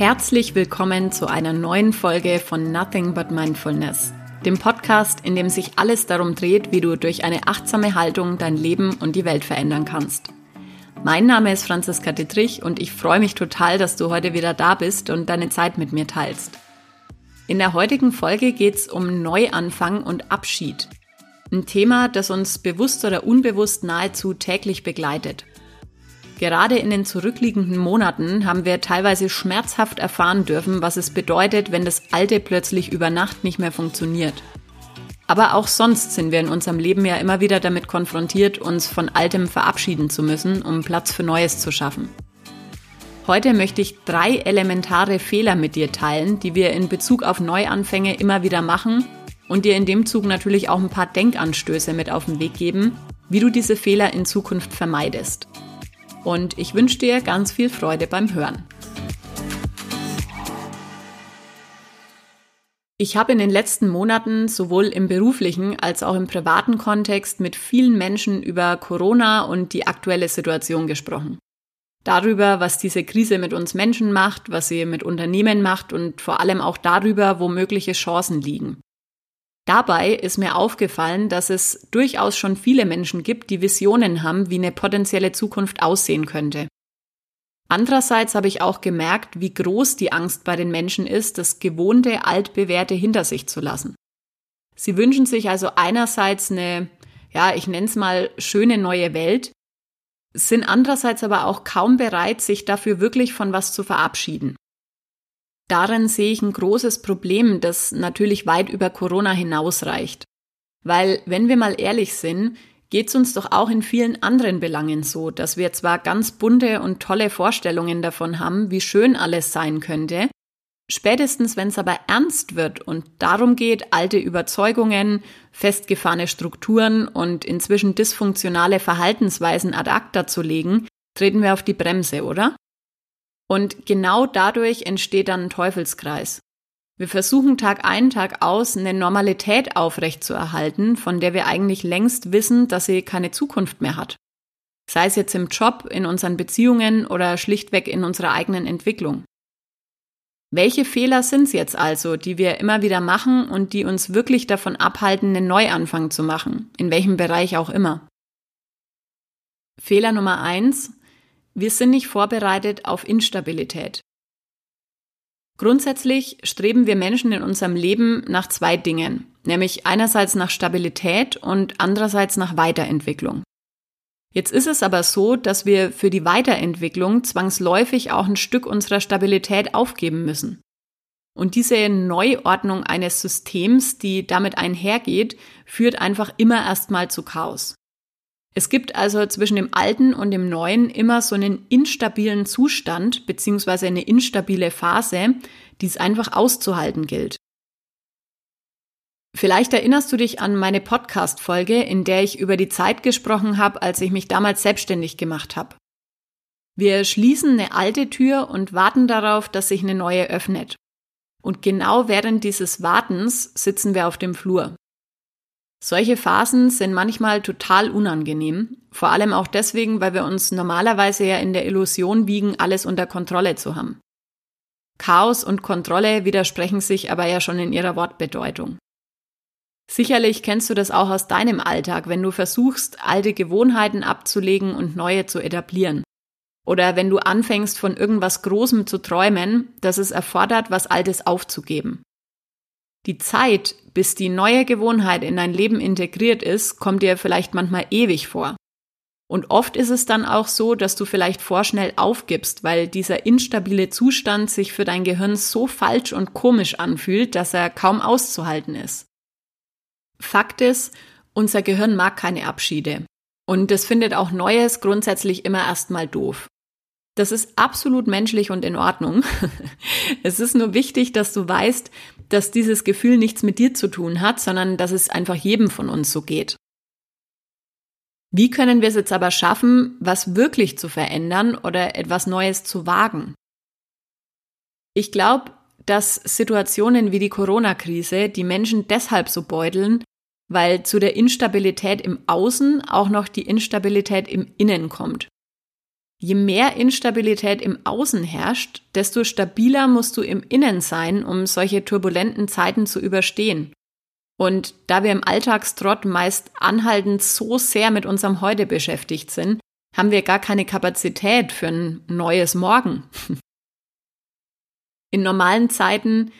Herzlich willkommen zu einer neuen Folge von Nothing But Mindfulness, dem Podcast, in dem sich alles darum dreht, wie du durch eine achtsame Haltung dein Leben und die Welt verändern kannst. Mein Name ist Franziska Dittrich und ich freue mich total, dass du heute wieder da bist und deine Zeit mit mir teilst. In der heutigen Folge geht es um Neuanfang und Abschied. Ein Thema, das uns bewusst oder unbewusst nahezu täglich begleitet. Gerade in den zurückliegenden Monaten haben wir teilweise schmerzhaft erfahren dürfen, was es bedeutet, wenn das Alte plötzlich über Nacht nicht mehr funktioniert. Aber auch sonst sind wir in unserem Leben ja immer wieder damit konfrontiert, uns von Altem verabschieden zu müssen, um Platz für Neues zu schaffen. Heute möchte ich drei elementare Fehler mit dir teilen, die wir in Bezug auf Neuanfänge immer wieder machen und dir in dem Zug natürlich auch ein paar Denkanstöße mit auf den Weg geben, wie du diese Fehler in Zukunft vermeidest und ich wünsche dir ganz viel Freude beim Hören. Ich habe in den letzten Monaten sowohl im beruflichen als auch im privaten Kontext mit vielen Menschen über Corona und die aktuelle Situation gesprochen. Darüber, was diese Krise mit uns Menschen macht, was sie mit Unternehmen macht und vor allem auch darüber, wo mögliche Chancen liegen. Dabei ist mir aufgefallen, dass es durchaus schon viele Menschen gibt, die Visionen haben, wie eine potenzielle Zukunft aussehen könnte. Andererseits habe ich auch gemerkt, wie groß die Angst bei den Menschen ist, das gewohnte, altbewährte hinter sich zu lassen. Sie wünschen sich also einerseits eine, ja, ich nenne es mal schöne neue Welt, sind andererseits aber auch kaum bereit, sich dafür wirklich von was zu verabschieden. Darin sehe ich ein großes Problem, das natürlich weit über Corona hinausreicht. Weil, wenn wir mal ehrlich sind, geht es uns doch auch in vielen anderen Belangen so, dass wir zwar ganz bunte und tolle Vorstellungen davon haben, wie schön alles sein könnte, spätestens wenn es aber ernst wird und darum geht, alte Überzeugungen, festgefahrene Strukturen und inzwischen dysfunktionale Verhaltensweisen ad acta zu legen, treten wir auf die Bremse, oder? Und genau dadurch entsteht dann ein Teufelskreis. Wir versuchen Tag ein, Tag aus eine Normalität aufrechtzuerhalten, von der wir eigentlich längst wissen, dass sie keine Zukunft mehr hat. Sei es jetzt im Job, in unseren Beziehungen oder schlichtweg in unserer eigenen Entwicklung. Welche Fehler sind es jetzt also, die wir immer wieder machen und die uns wirklich davon abhalten, einen Neuanfang zu machen, in welchem Bereich auch immer? Fehler Nummer eins: wir sind nicht vorbereitet auf Instabilität. Grundsätzlich streben wir Menschen in unserem Leben nach zwei Dingen, nämlich einerseits nach Stabilität und andererseits nach Weiterentwicklung. Jetzt ist es aber so, dass wir für die Weiterentwicklung zwangsläufig auch ein Stück unserer Stabilität aufgeben müssen. Und diese Neuordnung eines Systems, die damit einhergeht, führt einfach immer erstmal zu Chaos. Es gibt also zwischen dem Alten und dem Neuen immer so einen instabilen Zustand beziehungsweise eine instabile Phase, die es einfach auszuhalten gilt. Vielleicht erinnerst du dich an meine Podcast-Folge, in der ich über die Zeit gesprochen habe, als ich mich damals selbstständig gemacht habe. Wir schließen eine alte Tür und warten darauf, dass sich eine neue öffnet. Und genau während dieses Wartens sitzen wir auf dem Flur. Solche Phasen sind manchmal total unangenehm, vor allem auch deswegen, weil wir uns normalerweise ja in der Illusion wiegen, alles unter Kontrolle zu haben. Chaos und Kontrolle widersprechen sich aber ja schon in ihrer Wortbedeutung. Sicherlich kennst du das auch aus deinem Alltag, wenn du versuchst, alte Gewohnheiten abzulegen und neue zu etablieren. Oder wenn du anfängst, von irgendwas Großem zu träumen, das es erfordert, was Altes aufzugeben. Die Zeit, bis die neue Gewohnheit in dein Leben integriert ist, kommt dir vielleicht manchmal ewig vor. Und oft ist es dann auch so, dass du vielleicht vorschnell aufgibst, weil dieser instabile Zustand sich für dein Gehirn so falsch und komisch anfühlt, dass er kaum auszuhalten ist. Fakt ist, unser Gehirn mag keine Abschiede. Und es findet auch Neues grundsätzlich immer erstmal doof. Das ist absolut menschlich und in Ordnung. es ist nur wichtig, dass du weißt, dass dieses Gefühl nichts mit dir zu tun hat, sondern dass es einfach jedem von uns so geht. Wie können wir es jetzt aber schaffen, was wirklich zu verändern oder etwas Neues zu wagen? Ich glaube, dass Situationen wie die Corona-Krise die Menschen deshalb so beuteln, weil zu der Instabilität im Außen auch noch die Instabilität im Innen kommt. Je mehr Instabilität im Außen herrscht, desto stabiler musst du im Innen sein, um solche turbulenten Zeiten zu überstehen. Und da wir im Alltagstrott meist anhaltend so sehr mit unserem Heute beschäftigt sind, haben wir gar keine Kapazität für ein neues Morgen. In normalen Zeiten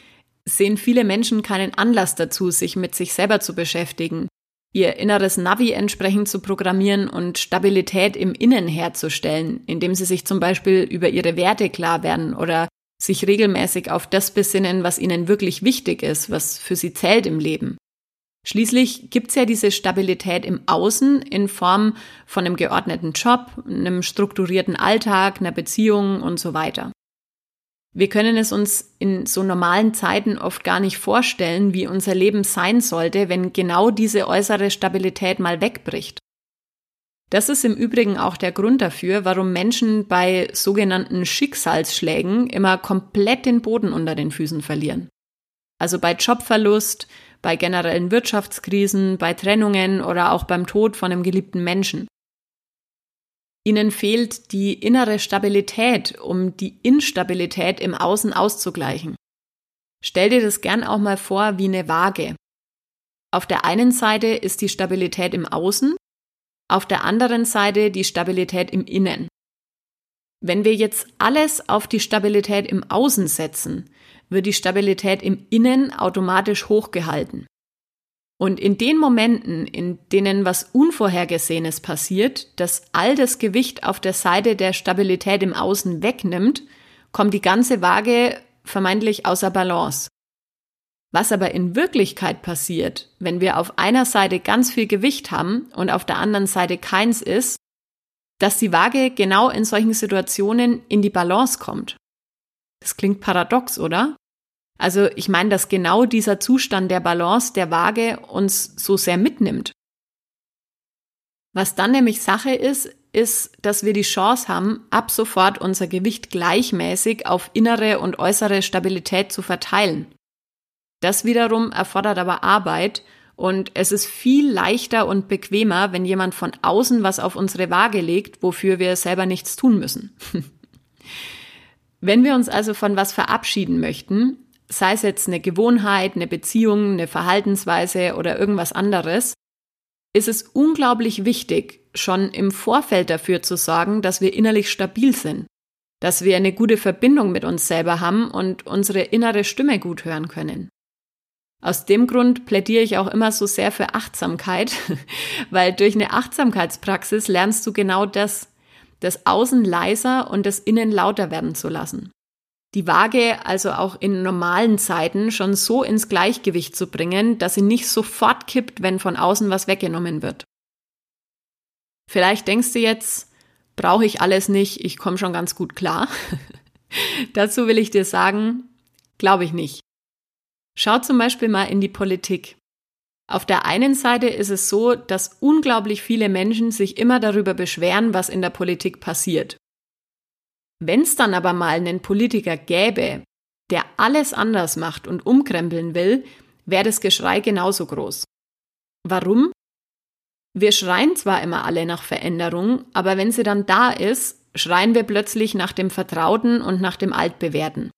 sehen viele Menschen keinen Anlass dazu, sich mit sich selber zu beschäftigen, ihr inneres Navi entsprechend zu programmieren und Stabilität im Innen herzustellen, indem sie sich zum Beispiel über ihre Werte klar werden oder sich regelmäßig auf das besinnen, was ihnen wirklich wichtig ist, was für sie zählt im Leben. Schließlich gibt's ja diese Stabilität im Außen in Form von einem geordneten Job, einem strukturierten Alltag, einer Beziehung und so weiter. Wir können es uns in so normalen Zeiten oft gar nicht vorstellen, wie unser Leben sein sollte, wenn genau diese äußere Stabilität mal wegbricht. Das ist im Übrigen auch der Grund dafür, warum Menschen bei sogenannten Schicksalsschlägen immer komplett den Boden unter den Füßen verlieren. Also bei Jobverlust, bei generellen Wirtschaftskrisen, bei Trennungen oder auch beim Tod von einem geliebten Menschen. Ihnen fehlt die innere Stabilität, um die Instabilität im Außen auszugleichen. Stell dir das gern auch mal vor wie eine Waage. Auf der einen Seite ist die Stabilität im Außen, auf der anderen Seite die Stabilität im Innen. Wenn wir jetzt alles auf die Stabilität im Außen setzen, wird die Stabilität im Innen automatisch hochgehalten. Und in den Momenten, in denen was Unvorhergesehenes passiert, das all das Gewicht auf der Seite der Stabilität im Außen wegnimmt, kommt die ganze Waage vermeintlich außer Balance. Was aber in Wirklichkeit passiert, wenn wir auf einer Seite ganz viel Gewicht haben und auf der anderen Seite keins ist, dass die Waage genau in solchen Situationen in die Balance kommt. Das klingt paradox, oder? Also ich meine, dass genau dieser Zustand der Balance der Waage uns so sehr mitnimmt. Was dann nämlich Sache ist, ist, dass wir die Chance haben, ab sofort unser Gewicht gleichmäßig auf innere und äußere Stabilität zu verteilen. Das wiederum erfordert aber Arbeit und es ist viel leichter und bequemer, wenn jemand von außen was auf unsere Waage legt, wofür wir selber nichts tun müssen. wenn wir uns also von was verabschieden möchten, sei es jetzt eine Gewohnheit, eine Beziehung, eine Verhaltensweise oder irgendwas anderes, ist es unglaublich wichtig, schon im Vorfeld dafür zu sorgen, dass wir innerlich stabil sind, dass wir eine gute Verbindung mit uns selber haben und unsere innere Stimme gut hören können. Aus dem Grund plädiere ich auch immer so sehr für Achtsamkeit, weil durch eine Achtsamkeitspraxis lernst du genau das, das Außen leiser und das Innen lauter werden zu lassen die Waage also auch in normalen Zeiten schon so ins Gleichgewicht zu bringen, dass sie nicht sofort kippt, wenn von außen was weggenommen wird. Vielleicht denkst du jetzt, brauche ich alles nicht, ich komme schon ganz gut klar. Dazu will ich dir sagen, glaube ich nicht. Schau zum Beispiel mal in die Politik. Auf der einen Seite ist es so, dass unglaublich viele Menschen sich immer darüber beschweren, was in der Politik passiert. Wenn es dann aber mal einen Politiker gäbe, der alles anders macht und umkrempeln will, wäre das Geschrei genauso groß. Warum? Wir schreien zwar immer alle nach Veränderung, aber wenn sie dann da ist, schreien wir plötzlich nach dem Vertrauten und nach dem Altbewährten.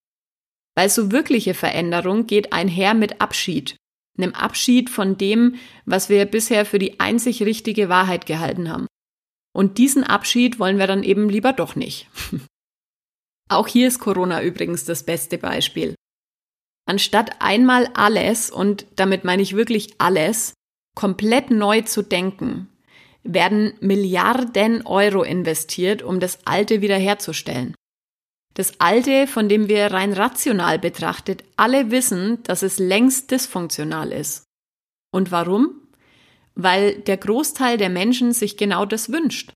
Weil so wirkliche Veränderung geht einher mit Abschied, einem Abschied von dem, was wir bisher für die einzig richtige Wahrheit gehalten haben. Und diesen Abschied wollen wir dann eben lieber doch nicht. Auch hier ist Corona übrigens das beste Beispiel. Anstatt einmal alles, und damit meine ich wirklich alles, komplett neu zu denken, werden Milliarden Euro investiert, um das Alte wiederherzustellen. Das Alte, von dem wir rein rational betrachtet alle wissen, dass es längst dysfunktional ist. Und warum? Weil der Großteil der Menschen sich genau das wünscht.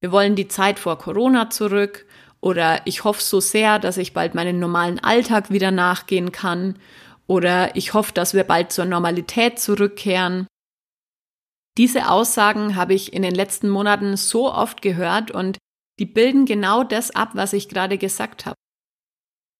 Wir wollen die Zeit vor Corona zurück oder ich hoffe so sehr, dass ich bald meinen normalen Alltag wieder nachgehen kann. Oder ich hoffe, dass wir bald zur Normalität zurückkehren. Diese Aussagen habe ich in den letzten Monaten so oft gehört und die bilden genau das ab, was ich gerade gesagt habe.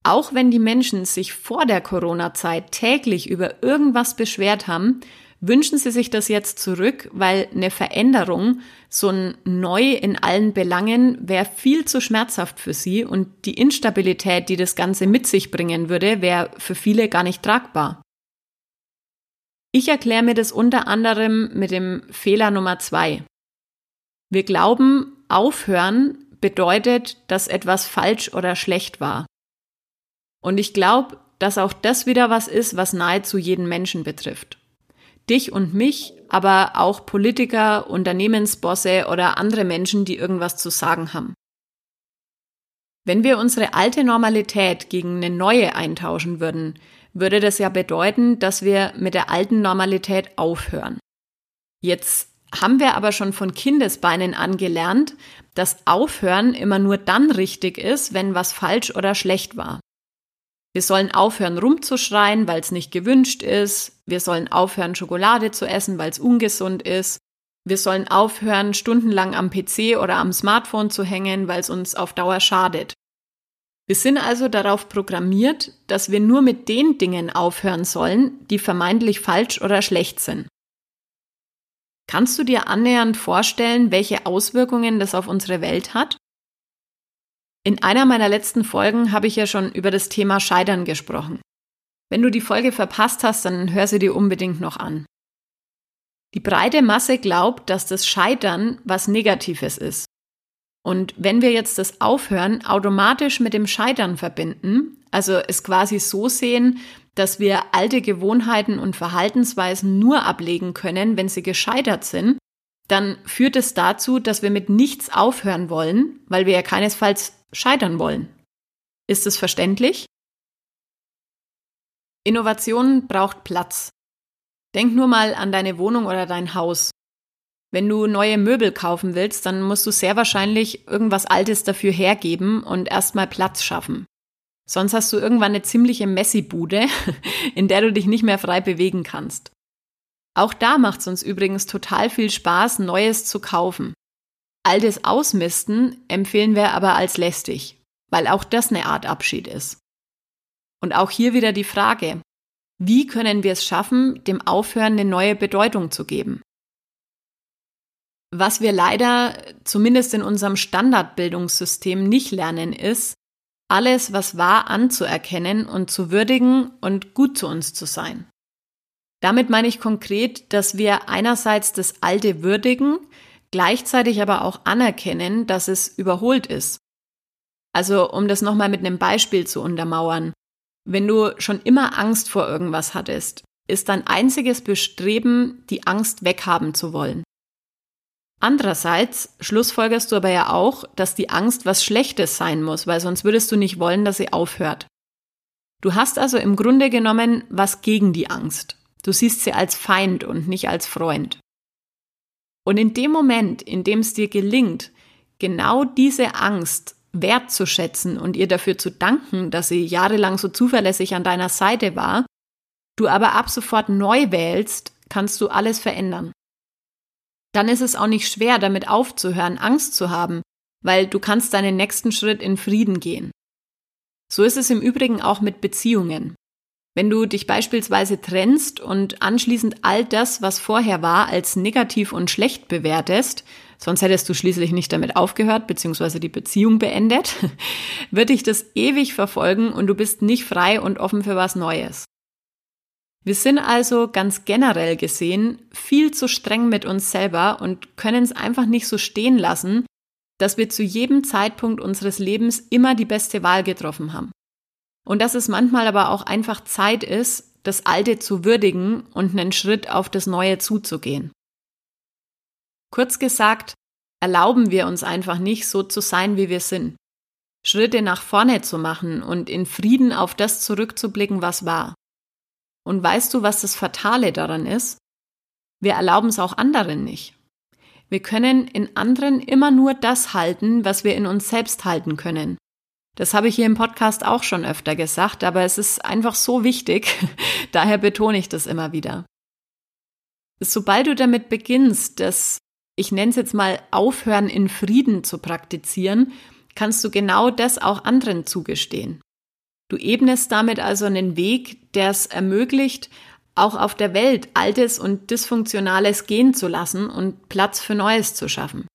Auch wenn die Menschen sich vor der Corona-Zeit täglich über irgendwas beschwert haben, Wünschen Sie sich das jetzt zurück, weil eine Veränderung, so ein Neu in allen Belangen, wäre viel zu schmerzhaft für Sie und die Instabilität, die das Ganze mit sich bringen würde, wäre für viele gar nicht tragbar. Ich erkläre mir das unter anderem mit dem Fehler Nummer zwei. Wir glauben, aufhören bedeutet, dass etwas falsch oder schlecht war. Und ich glaube, dass auch das wieder was ist, was nahezu jeden Menschen betrifft dich und mich, aber auch Politiker, Unternehmensbosse oder andere Menschen, die irgendwas zu sagen haben. Wenn wir unsere alte Normalität gegen eine neue eintauschen würden, würde das ja bedeuten, dass wir mit der alten Normalität aufhören. Jetzt haben wir aber schon von Kindesbeinen an gelernt, dass Aufhören immer nur dann richtig ist, wenn was falsch oder schlecht war. Wir sollen aufhören rumzuschreien, weil es nicht gewünscht ist. Wir sollen aufhören Schokolade zu essen, weil es ungesund ist. Wir sollen aufhören stundenlang am PC oder am Smartphone zu hängen, weil es uns auf Dauer schadet. Wir sind also darauf programmiert, dass wir nur mit den Dingen aufhören sollen, die vermeintlich falsch oder schlecht sind. Kannst du dir annähernd vorstellen, welche Auswirkungen das auf unsere Welt hat? In einer meiner letzten Folgen habe ich ja schon über das Thema Scheitern gesprochen. Wenn du die Folge verpasst hast, dann hör sie dir unbedingt noch an. Die breite Masse glaubt, dass das Scheitern was Negatives ist. Und wenn wir jetzt das Aufhören automatisch mit dem Scheitern verbinden, also es quasi so sehen, dass wir alte Gewohnheiten und Verhaltensweisen nur ablegen können, wenn sie gescheitert sind, dann führt es dazu, dass wir mit nichts aufhören wollen, weil wir ja keinesfalls scheitern wollen. Ist es verständlich? Innovation braucht Platz. Denk nur mal an deine Wohnung oder dein Haus. Wenn du neue Möbel kaufen willst, dann musst du sehr wahrscheinlich irgendwas Altes dafür hergeben und erstmal Platz schaffen. Sonst hast du irgendwann eine ziemliche Messi-Bude, in der du dich nicht mehr frei bewegen kannst. Auch da macht es uns übrigens total viel Spaß, Neues zu kaufen. Altes Ausmisten empfehlen wir aber als lästig, weil auch das eine Art Abschied ist. Und auch hier wieder die Frage, wie können wir es schaffen, dem Aufhören eine neue Bedeutung zu geben? Was wir leider zumindest in unserem Standardbildungssystem nicht lernen, ist, alles, was war, anzuerkennen und zu würdigen und gut zu uns zu sein. Damit meine ich konkret, dass wir einerseits das Alte würdigen, gleichzeitig aber auch anerkennen, dass es überholt ist. Also um das nochmal mit einem Beispiel zu untermauern. Wenn du schon immer Angst vor irgendwas hattest, ist dein einziges Bestreben, die Angst weghaben zu wollen. Andererseits schlussfolgerst du aber ja auch, dass die Angst was Schlechtes sein muss, weil sonst würdest du nicht wollen, dass sie aufhört. Du hast also im Grunde genommen was gegen die Angst. Du siehst sie als Feind und nicht als Freund. Und in dem Moment, in dem es dir gelingt, genau diese Angst wertzuschätzen und ihr dafür zu danken, dass sie jahrelang so zuverlässig an deiner Seite war, du aber ab sofort neu wählst, kannst du alles verändern. Dann ist es auch nicht schwer, damit aufzuhören, Angst zu haben, weil du kannst deinen nächsten Schritt in Frieden gehen. So ist es im Übrigen auch mit Beziehungen. Wenn du dich beispielsweise trennst und anschließend all das, was vorher war, als negativ und schlecht bewertest, sonst hättest du schließlich nicht damit aufgehört bzw. die Beziehung beendet, wird dich das ewig verfolgen und du bist nicht frei und offen für was Neues. Wir sind also ganz generell gesehen viel zu streng mit uns selber und können es einfach nicht so stehen lassen, dass wir zu jedem Zeitpunkt unseres Lebens immer die beste Wahl getroffen haben. Und dass es manchmal aber auch einfach Zeit ist, das Alte zu würdigen und einen Schritt auf das Neue zuzugehen. Kurz gesagt, erlauben wir uns einfach nicht, so zu sein, wie wir sind. Schritte nach vorne zu machen und in Frieden auf das zurückzublicken, was war. Und weißt du, was das Fatale daran ist? Wir erlauben es auch anderen nicht. Wir können in anderen immer nur das halten, was wir in uns selbst halten können. Das habe ich hier im Podcast auch schon öfter gesagt, aber es ist einfach so wichtig, daher betone ich das immer wieder. Sobald du damit beginnst, das, ich nenne es jetzt mal, Aufhören in Frieden zu praktizieren, kannst du genau das auch anderen zugestehen. Du ebnest damit also einen Weg, der es ermöglicht, auch auf der Welt Altes und Dysfunktionales gehen zu lassen und Platz für Neues zu schaffen.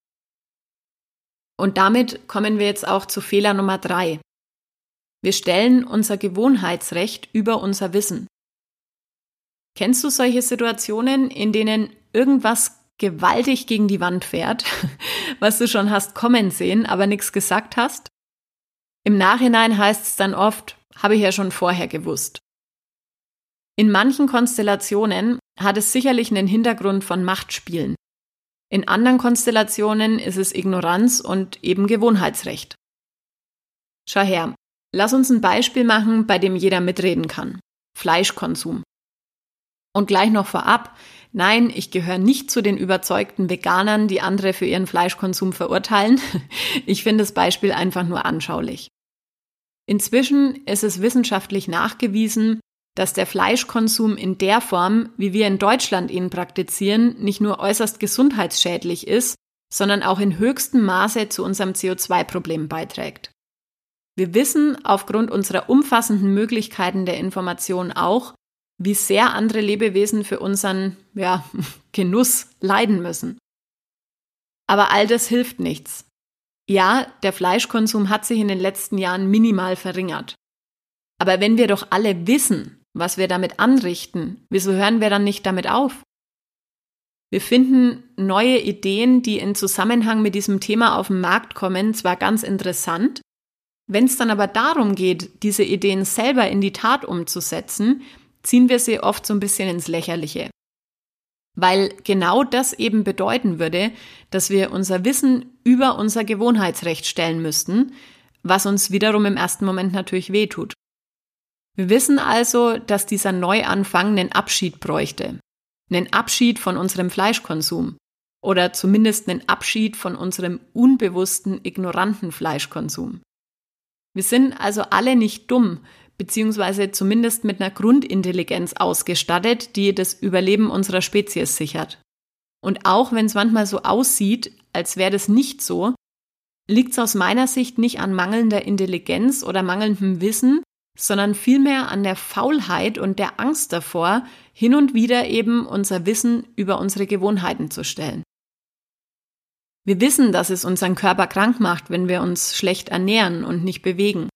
Und damit kommen wir jetzt auch zu Fehler Nummer drei. Wir stellen unser Gewohnheitsrecht über unser Wissen. Kennst du solche Situationen, in denen irgendwas gewaltig gegen die Wand fährt, was du schon hast kommen sehen, aber nichts gesagt hast? Im Nachhinein heißt es dann oft, habe ich ja schon vorher gewusst. In manchen Konstellationen hat es sicherlich einen Hintergrund von Machtspielen. In anderen Konstellationen ist es Ignoranz und eben Gewohnheitsrecht. Schau her, lass uns ein Beispiel machen, bei dem jeder mitreden kann. Fleischkonsum. Und gleich noch vorab, nein, ich gehöre nicht zu den überzeugten Veganern, die andere für ihren Fleischkonsum verurteilen. Ich finde das Beispiel einfach nur anschaulich. Inzwischen ist es wissenschaftlich nachgewiesen, dass der Fleischkonsum in der Form, wie wir in Deutschland ihn praktizieren, nicht nur äußerst gesundheitsschädlich ist, sondern auch in höchstem Maße zu unserem CO2-Problem beiträgt. Wir wissen aufgrund unserer umfassenden Möglichkeiten der Information auch, wie sehr andere Lebewesen für unseren ja, Genuss leiden müssen. Aber all das hilft nichts. Ja, der Fleischkonsum hat sich in den letzten Jahren minimal verringert. Aber wenn wir doch alle wissen, was wir damit anrichten, wieso hören wir dann nicht damit auf? Wir finden neue Ideen, die in Zusammenhang mit diesem Thema auf den Markt kommen, zwar ganz interessant, wenn es dann aber darum geht, diese Ideen selber in die Tat umzusetzen, ziehen wir sie oft so ein bisschen ins Lächerliche. Weil genau das eben bedeuten würde, dass wir unser Wissen über unser Gewohnheitsrecht stellen müssten, was uns wiederum im ersten Moment natürlich wehtut. Wir wissen also, dass dieser Neuanfang einen Abschied bräuchte. Einen Abschied von unserem Fleischkonsum. Oder zumindest einen Abschied von unserem unbewussten, ignoranten Fleischkonsum. Wir sind also alle nicht dumm, beziehungsweise zumindest mit einer Grundintelligenz ausgestattet, die das Überleben unserer Spezies sichert. Und auch wenn es manchmal so aussieht, als wäre das nicht so, liegt es aus meiner Sicht nicht an mangelnder Intelligenz oder mangelndem Wissen, sondern vielmehr an der Faulheit und der Angst davor, hin und wieder eben unser Wissen über unsere Gewohnheiten zu stellen. Wir wissen, dass es unseren Körper krank macht, wenn wir uns schlecht ernähren und nicht bewegen.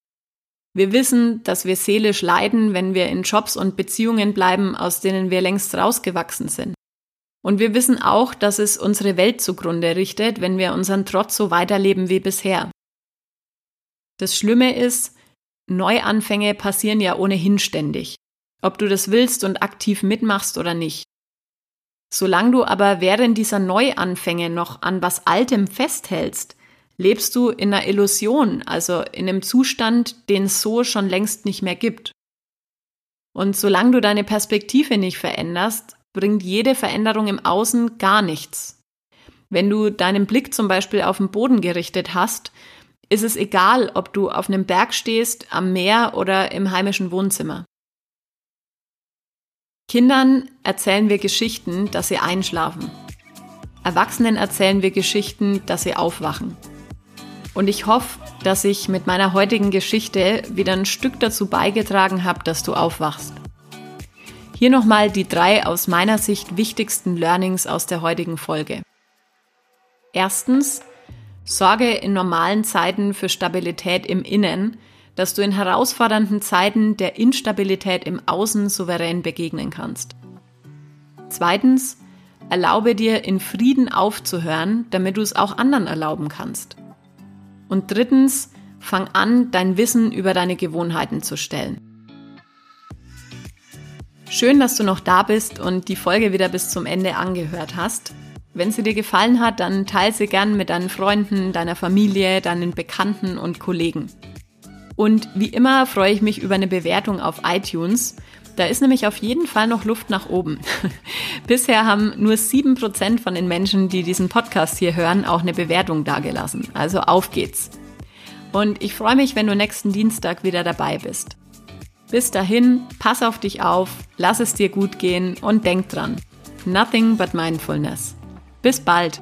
Wir wissen, dass wir seelisch leiden, wenn wir in Jobs und Beziehungen bleiben, aus denen wir längst rausgewachsen sind. Und wir wissen auch, dass es unsere Welt zugrunde richtet, wenn wir unseren Trotz so weiterleben wie bisher. Das Schlimme ist, Neuanfänge passieren ja ohnehin ständig, ob du das willst und aktiv mitmachst oder nicht. Solange du aber während dieser Neuanfänge noch an was Altem festhältst, lebst du in einer Illusion, also in einem Zustand, den es so schon längst nicht mehr gibt. Und solange du deine Perspektive nicht veränderst, bringt jede Veränderung im Außen gar nichts. Wenn du deinen Blick zum Beispiel auf den Boden gerichtet hast, ist es egal, ob du auf einem Berg stehst, am Meer oder im heimischen Wohnzimmer. Kindern erzählen wir Geschichten, dass sie einschlafen. Erwachsenen erzählen wir Geschichten, dass sie aufwachen. Und ich hoffe, dass ich mit meiner heutigen Geschichte wieder ein Stück dazu beigetragen habe, dass du aufwachst. Hier nochmal die drei aus meiner Sicht wichtigsten Learnings aus der heutigen Folge. Erstens, Sorge in normalen Zeiten für Stabilität im Innen, dass du in herausfordernden Zeiten der Instabilität im Außen souverän begegnen kannst. Zweitens, erlaube dir in Frieden aufzuhören, damit du es auch anderen erlauben kannst. Und drittens, fang an, dein Wissen über deine Gewohnheiten zu stellen. Schön, dass du noch da bist und die Folge wieder bis zum Ende angehört hast. Wenn sie dir gefallen hat, dann teile sie gern mit deinen Freunden, deiner Familie, deinen Bekannten und Kollegen. Und wie immer freue ich mich über eine Bewertung auf iTunes. Da ist nämlich auf jeden Fall noch Luft nach oben. Bisher haben nur 7% von den Menschen, die diesen Podcast hier hören, auch eine Bewertung dagelassen. Also auf geht's. Und ich freue mich, wenn du nächsten Dienstag wieder dabei bist. Bis dahin, pass auf dich auf, lass es dir gut gehen und denk dran. Nothing but mindfulness. Bis bald!